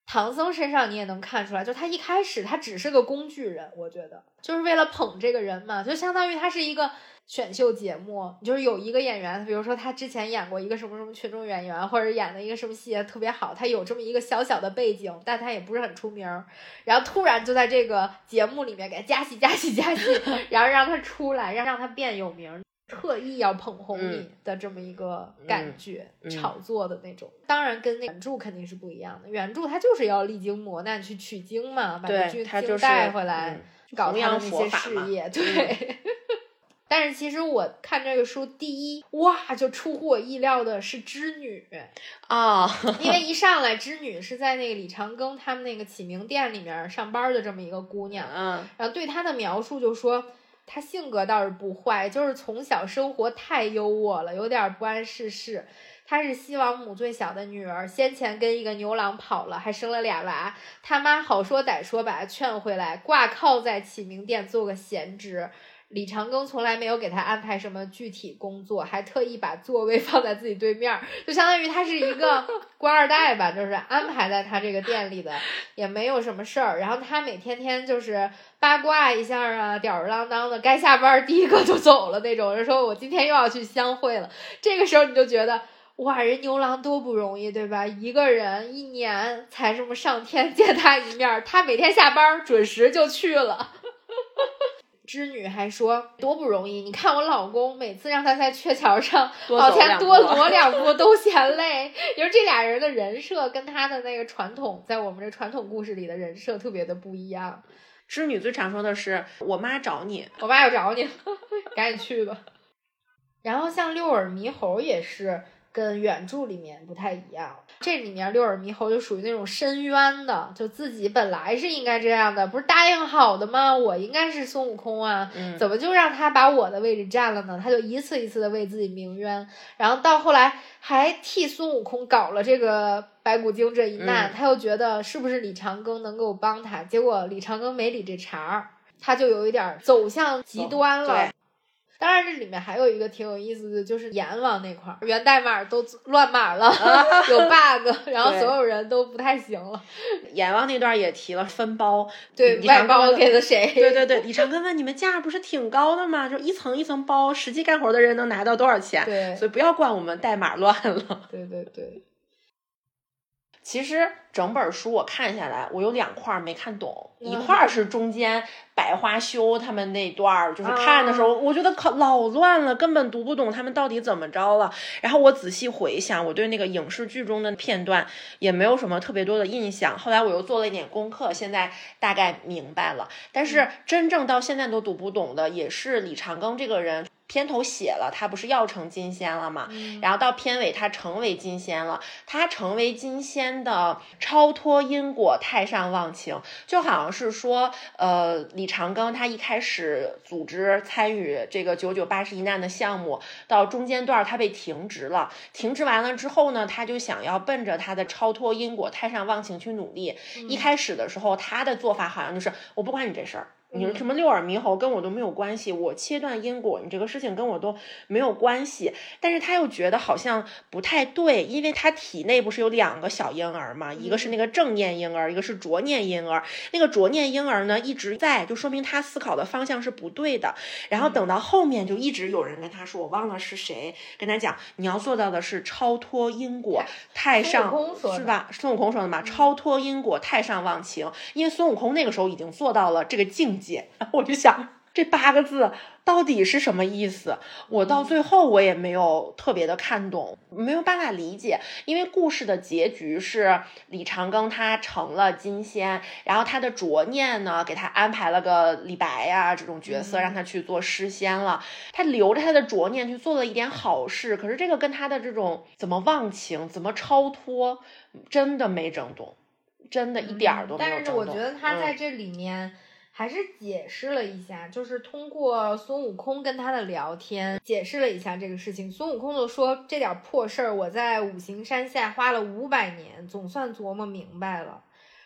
唐僧身上你也能看出来，就他一开始他只是个工具人，我觉得就是为了捧这个人嘛，就相当于他是一个选秀节目，就是有一个演员，比如说他之前演过一个什么什么群众演员，或者演的一个什么戏特别好，他有这么一个小小的背景，但他也不是很出名，然后突然就在这个节目里面给他加戏加戏加戏，[LAUGHS] 然后让他出来，让让他变有名。特意要捧红你的这么一个感觉，炒作的那种，当然跟那原著肯定是不一样的。原著它就是要历经磨难去取经嘛，把这经带回来，搞他的那些事业。对。[LAUGHS] 但是其实我看这个书，第一哇，就出乎我意料的是织女啊，因为 [LAUGHS] 一上来织女是在那个李长庚他们那个启明店里面上班的这么一个姑娘，嗯，然后对她的描述就说。他性格倒是不坏，就是从小生活太优渥了，有点不谙世事。他是西王母最小的女儿，先前跟一个牛郎跑了，还生了俩娃。他妈好说歹说把他劝回来，挂靠在启明殿做个闲职。李长庚从来没有给他安排什么具体工作，还特意把座位 [LAUGHS] 放在自己对面，就相当于他是一个 [LAUGHS] 官二代吧，就是安排在他这个店里的，也没有什么事儿。然后他每天天就是八卦一下啊，吊儿郎当的，该下班第一个就走了那种，就说我今天又要去相会了。这个时候你就觉得，哇，人牛郎多不容易，对吧？一个人一年才这么上天见他一面，他每天下班准时就去了。织女还说多不容易，你看我老公每次让他在鹊桥上往前多挪两步都嫌累。[LAUGHS] 就是这俩人的人设跟他的那个传统，在我们这传统故事里的人设特别的不一样。织女最常说的是：“我妈找你，我妈要找你，[LAUGHS] 赶紧去吧。”然后像六耳猕猴也是。跟原著里面不太一样，这里面六耳猕猴就属于那种深渊的，就自己本来是应该这样的，不是答应好的吗？我应该是孙悟空啊，怎么就让他把我的位置占了呢？他就一次一次的为自己鸣冤，然后到后来还替孙悟空搞了这个白骨精这一难，他又觉得是不是李长庚能够帮他？结果李长庚没理这茬儿，他就有一点走向极端了。当然，这里面还有一个挺有意思的，就是阎王那块儿，源代码都乱码了，[LAUGHS] 有 bug，然后所有人都不太行了。阎王那段也提了分包，对外包给了谁？对对对，李长庚问你们价不是挺高的吗？就一层一层包，实际干活的人能拿到多少钱？对，所以不要怪我们代码乱了。对对对。其实整本书我看下来，我有两块没看懂，一块是中间百花羞他们那段儿，就是看的时候，我觉得可老乱了，根本读不懂他们到底怎么着了。然后我仔细回想，我对那个影视剧中的片段也没有什么特别多的印象。后来我又做了一点功课，现在大概明白了。但是真正到现在都读不懂的，也是李长庚这个人。片头写了他不是要成金仙了吗？然后到片尾他成为金仙了。他成为金仙的超脱因果太上忘情，就好像是说，呃，李长庚他一开始组织参与这个九九八十一难的项目，到中间段他被停职了。停职完了之后呢，他就想要奔着他的超脱因果太上忘情去努力。一开始的时候，他的做法好像就是我不管你这事儿。你什么六耳猕猴跟我都没有关系，我切断因果，你这个事情跟我都没有关系。但是他又觉得好像不太对，因为他体内不是有两个小婴儿嘛，一个是那个正念婴儿，一个是浊念婴儿。那个浊念婴儿呢一直在，就说明他思考的方向是不对的。然后等到后面就一直有人跟他说，我忘了是谁跟他讲，你要做到的是超脱因果，太上是吧？孙悟空说的嘛，超脱因果，太上忘情。因为孙悟空那个时候已经做到了这个境界。[LAUGHS] 我就想这八个字到底是什么意思？我到最后我也没有特别的看懂，没有办法理解。因为故事的结局是李长庚他成了金仙，然后他的浊念呢给他安排了个李白呀这种角色，让他去做诗仙了。他留着他的浊念去做了一点好事，可是这个跟他的这种怎么忘情、怎么超脱，真的没整懂，真的一点儿都。但是我觉得他在这里面。还是解释了一下，就是通过孙悟空跟他的聊天，解释了一下这个事情。孙悟空就说：“这点破事儿，我在五行山下花了五百年，总算琢磨明白了。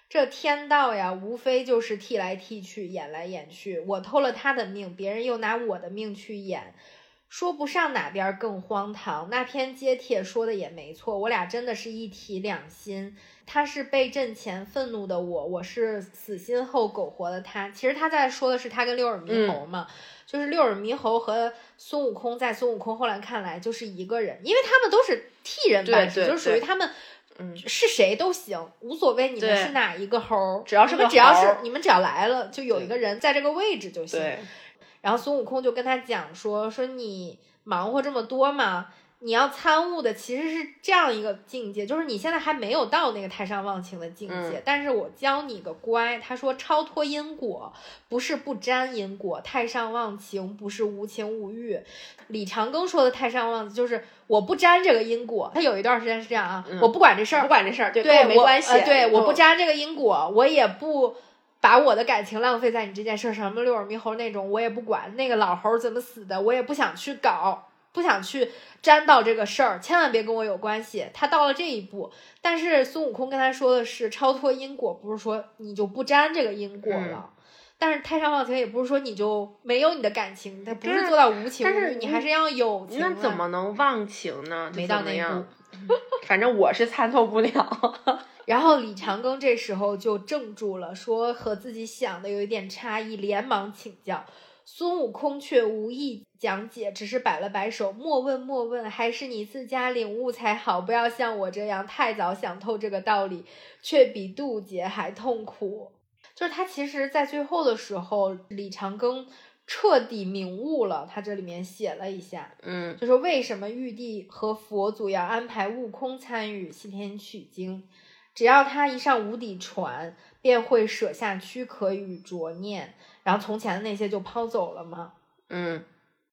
这天道呀，无非就是替来替去，演来演去。我偷了他的命，别人又拿我的命去演。说不上哪边更荒唐。那篇揭帖说的也没错，我俩真的是一体两心。他是被震前愤怒的我，我是死心后苟活的他。其实他在说的是他跟六耳猕猴嘛，就是六耳猕猴和孙悟空，在孙悟空后来看来就是一个人，因为他们都是替人办事，就是属于他们。嗯，是谁都行，无所谓你们是哪一个猴，只要是个只要是你们只要来了，就有一个人在这个位置就行。然后孙悟空就跟他讲说说你忙活这么多嘛。你要参悟的其实是这样一个境界，就是你现在还没有到那个太上忘情的境界，但是我教你个乖。他说超脱因果不是不沾因果，太上忘情不是无情无欲。李长庚说的太上忘就是我不沾这个因果。他有一段时间是这样啊，我不管这事儿，不管这事儿，对，对没关系。对，我不沾这个因果，我也不把我的感情浪费在你这件事上。什么六耳猕猴那种，我也不管。那个老猴怎么死的，我也不想去搞。不想去沾到这个事儿，千万别跟我有关系。他到了这一步，但是孙悟空跟他说的是超脱因果，不是说你就不沾这个因果了。但是太上忘情也不是说你就没有你的感情，他不是做到无情无欲，你还是要有情。那怎么能忘情呢？没到那一步，[LAUGHS] 反正我是参透不了。[LAUGHS] 然后李长庚这时候就怔住了，说和自己想的有一点差异，连忙请教。孙悟空却无意讲解，只是摆了摆手，莫问莫问，还是你自家领悟才好。不要像我这样太早想透这个道理，却比渡劫还痛苦。就是他其实，在最后的时候，李长庚彻底明悟了。他这里面写了一下，嗯，就是为什么玉帝和佛祖要安排悟空参与西天取经，只要他一上无底船，便会舍下躯壳与浊念。然后从前的那些就抛走了吗？嗯，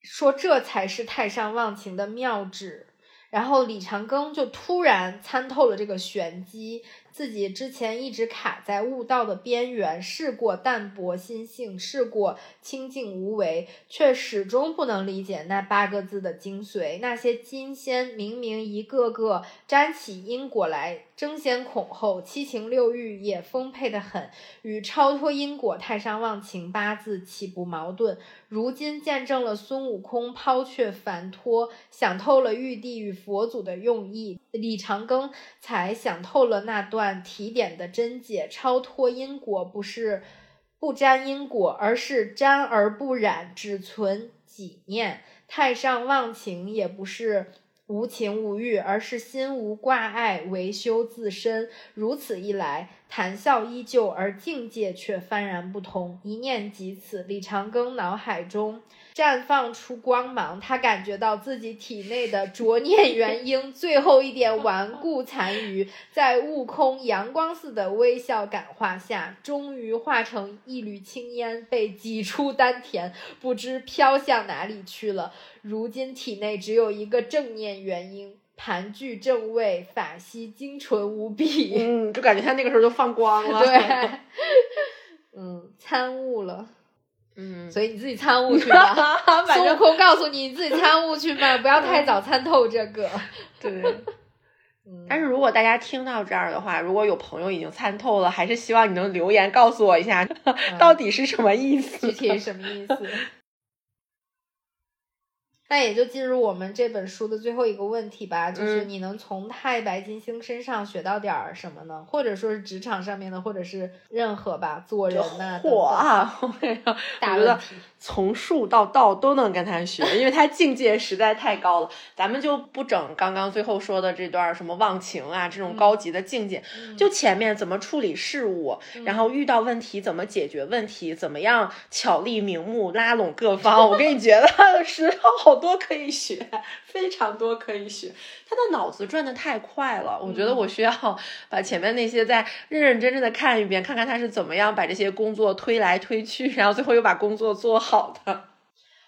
说这才是太上忘情的妙旨。然后李长庚就突然参透了这个玄机。自己之前一直卡在悟道的边缘，试过淡泊心性，试过清净无为，却始终不能理解那八个字的精髓。那些金仙明明一个个沾起因果来，争先恐后，七情六欲也丰沛的很，与超脱因果、太上忘情八字岂不矛盾？如今见证了孙悟空抛却凡脱，想透了玉帝与佛祖的用意，李长庚才想透了那段。提点的真解，超脱因果不是不沾因果，而是沾而不染，只存己念；太上忘情也不是无情无欲，而是心无挂碍，维修自身。如此一来，谈笑依旧，而境界却幡然不同。一念即此，李长庚脑海中。绽放出光芒，他感觉到自己体内的浊念元婴最后一点顽固残余，在悟空阳光似的微笑感化下，终于化成一缕青烟，被挤出丹田，不知飘向哪里去了。如今体内只有一个正念元婴，盘踞正位，法息精纯无比。嗯，就感觉他那个时候就放光了。[LAUGHS] 对，[LAUGHS] 嗯，参悟了。嗯，所以你自己参悟去吧。[LAUGHS] 孙悟空告诉你，你自己参悟去吧，不要太早参透这个。[LAUGHS] 对，但是如果大家听到这儿的话，如果有朋友已经参透了，还是希望你能留言告诉我一下，到底是什么意思？具体是什么意思？那也就进入我们这本书的最后一个问题吧，就是你能从太白金星身上学到点儿什么呢？或者说是职场上面的，或者是任何吧，做人呐。嚯啊！我觉得从术到道都能跟他学，因为他境界实在太高了。咱们就不整刚刚最后说的这段什么忘情啊这种高级的境界，就前面怎么处理事物，然后遇到问题怎么解决问题，怎么样巧立名目拉拢各方。我跟你觉得 [LAUGHS] 是好。多可以学，[LAUGHS] 非常多可以学。他的脑子转的太快了，我觉得我需要把前面那些再认认真真的看一遍，看看他是怎么样把这些工作推来推去，然后最后又把工作做好的。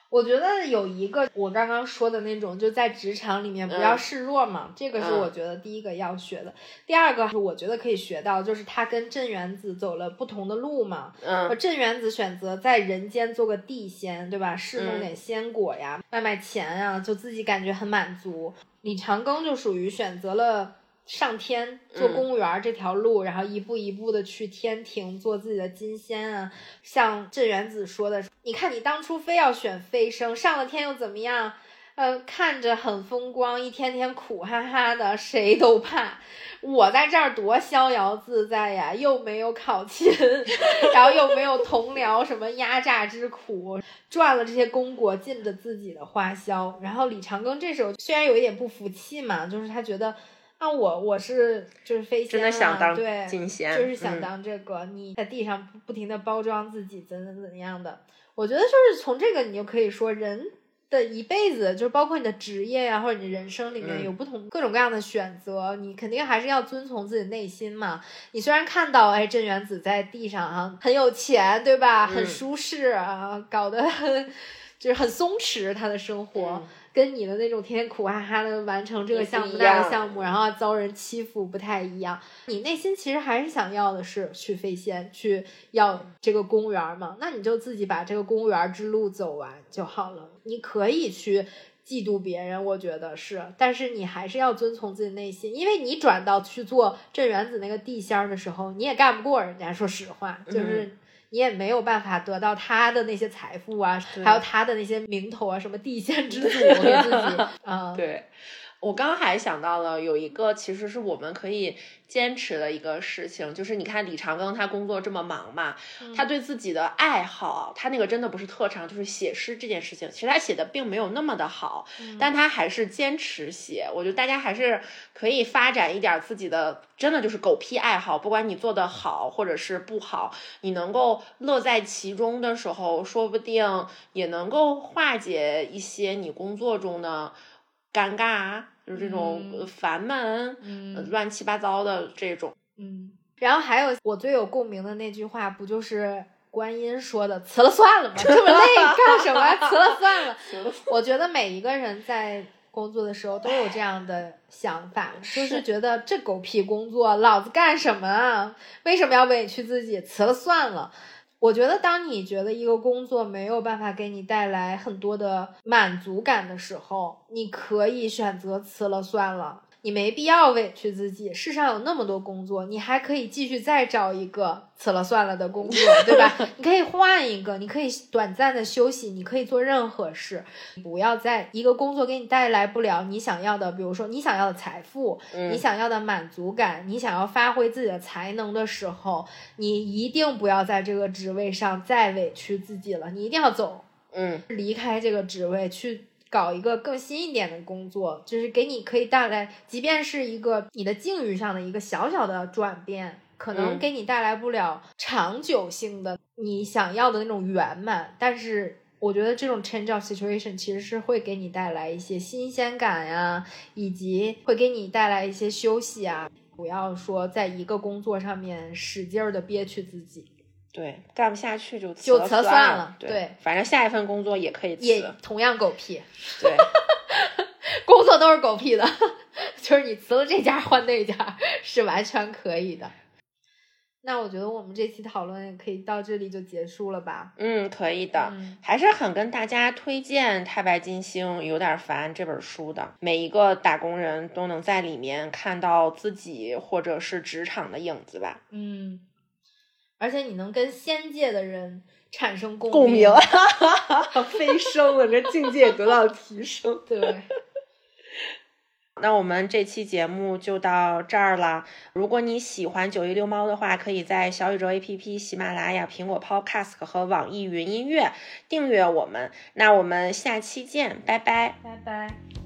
我觉得有一个我刚刚说的那种，就在职场里面不要示弱嘛，这个是我觉得第一个要学的。第二个是我觉得可以学到，就是他跟镇元子走了不同的路嘛。嗯，镇元子选择在人间做个地仙，对吧？侍弄点仙果呀，卖卖钱呀，就自己感觉很满足。李长庚就属于选择了。上天做公务员这条路，然后一步一步的去天庭做自己的金仙啊。像镇元子说的，你看你当初非要选飞升，上了天又怎么样？呃，看着很风光，一天天苦哈哈的，谁都怕。我在这儿多逍遥自在呀，又没有考勤，[LAUGHS] 然后又没有同僚什么压榨之苦，赚了这些功果，尽着自己的花销。然后李长庚这时候虽然有一点不服气嘛，就是他觉得啊，我我是就是飞仙，真的想当对，金仙，就是想当这个，你在地上不停的包装自己，怎怎怎样的。我觉得就是从这个，你就可以说人。的一辈子，就是包括你的职业呀，或者你人生里面有不同各种各样的选择，你肯定还是要遵从自己内心嘛。你虽然看到，哎，镇元子在地上啊很有钱，对吧？很舒适啊，搞得很 [LAUGHS] 就是很松弛，他的生活。跟你的那种天天苦哈哈的完成这个项目那个项目，然后遭人欺负不太一样。你内心其实还是想要的是去飞仙，去要这个公务员嘛？那你就自己把这个公务员之路走完就好了。你可以去嫉妒别人，我觉得是，但是你还是要遵从自己内心，因为你转到去做镇元子那个地仙的时候，你也干不过人家。说实话，就是。你也没有办法得到他的那些财富啊，还有他的那些名头啊，什么地仙之祖给自己啊。[LAUGHS] 对，我刚还想到了有一个，其实是我们可以。坚持的一个事情，就是你看李长庚他工作这么忙嘛，他对自己的爱好，他那个真的不是特长，就是写诗这件事情，其实他写的并没有那么的好，但他还是坚持写。我觉得大家还是可以发展一点自己的，真的就是狗屁爱好，不管你做的好或者是不好，你能够乐在其中的时候，说不定也能够化解一些你工作中的尴尬。就是这种烦闷、乱七八糟的这种。嗯，然后还有我最有共鸣的那句话，不就是观音说的“辞了算了”吗？这么累 [LAUGHS] 干什么？[LAUGHS] 辞了算了。我觉得每一个人在工作的时候都有这样的想法，[LAUGHS] 就是觉得这狗屁工作，老子干什么啊？为什么要委屈自己？辞了算了。我觉得，当你觉得一个工作没有办法给你带来很多的满足感的时候，你可以选择辞了算了。你没必要委屈自己，世上有那么多工作，你还可以继续再找一个辞了算了的工作，对吧？你可以换一个，你可以短暂的休息，你可以做任何事，不要在一个工作给你带来不了你想要的，比如说你想要的财富，你想要的满足感，你想要发挥自己的才能的时候，你一定不要在这个职位上再委屈自己了，你一定要走，嗯，离开这个职位去。搞一个更新一点的工作，就是给你可以带来，即便是一个你的境遇上的一个小小的转变，可能给你带来不了长久性的你想要的那种圆满。但是我觉得这种 change of situation 其实是会给你带来一些新鲜感呀，以及会给你带来一些休息啊。不要说在一个工作上面使劲儿的憋屈自己。对，干不下去就就辞算了。对，反正下一份工作也可以辞，也同样狗屁。对，[LAUGHS] 工作都是狗屁的，就是你辞了这家换那家是完全可以的。那我觉得我们这期讨论也可以到这里就结束了吧？嗯，可以的。还是很跟大家推荐《太白金星有点烦》这本书的，每一个打工人都能在里面看到自己或者是职场的影子吧。嗯。而且你能跟仙界的人产生共共鸣，[LAUGHS] 飞升了，这境界得到提升。[LAUGHS] 对，[LAUGHS] 那我们这期节目就到这儿了。如果你喜欢九一遛猫的话，可以在小宇宙 APP、喜马拉雅、苹果 Podcast 和网易云音乐订阅我们。那我们下期见，拜拜，拜拜。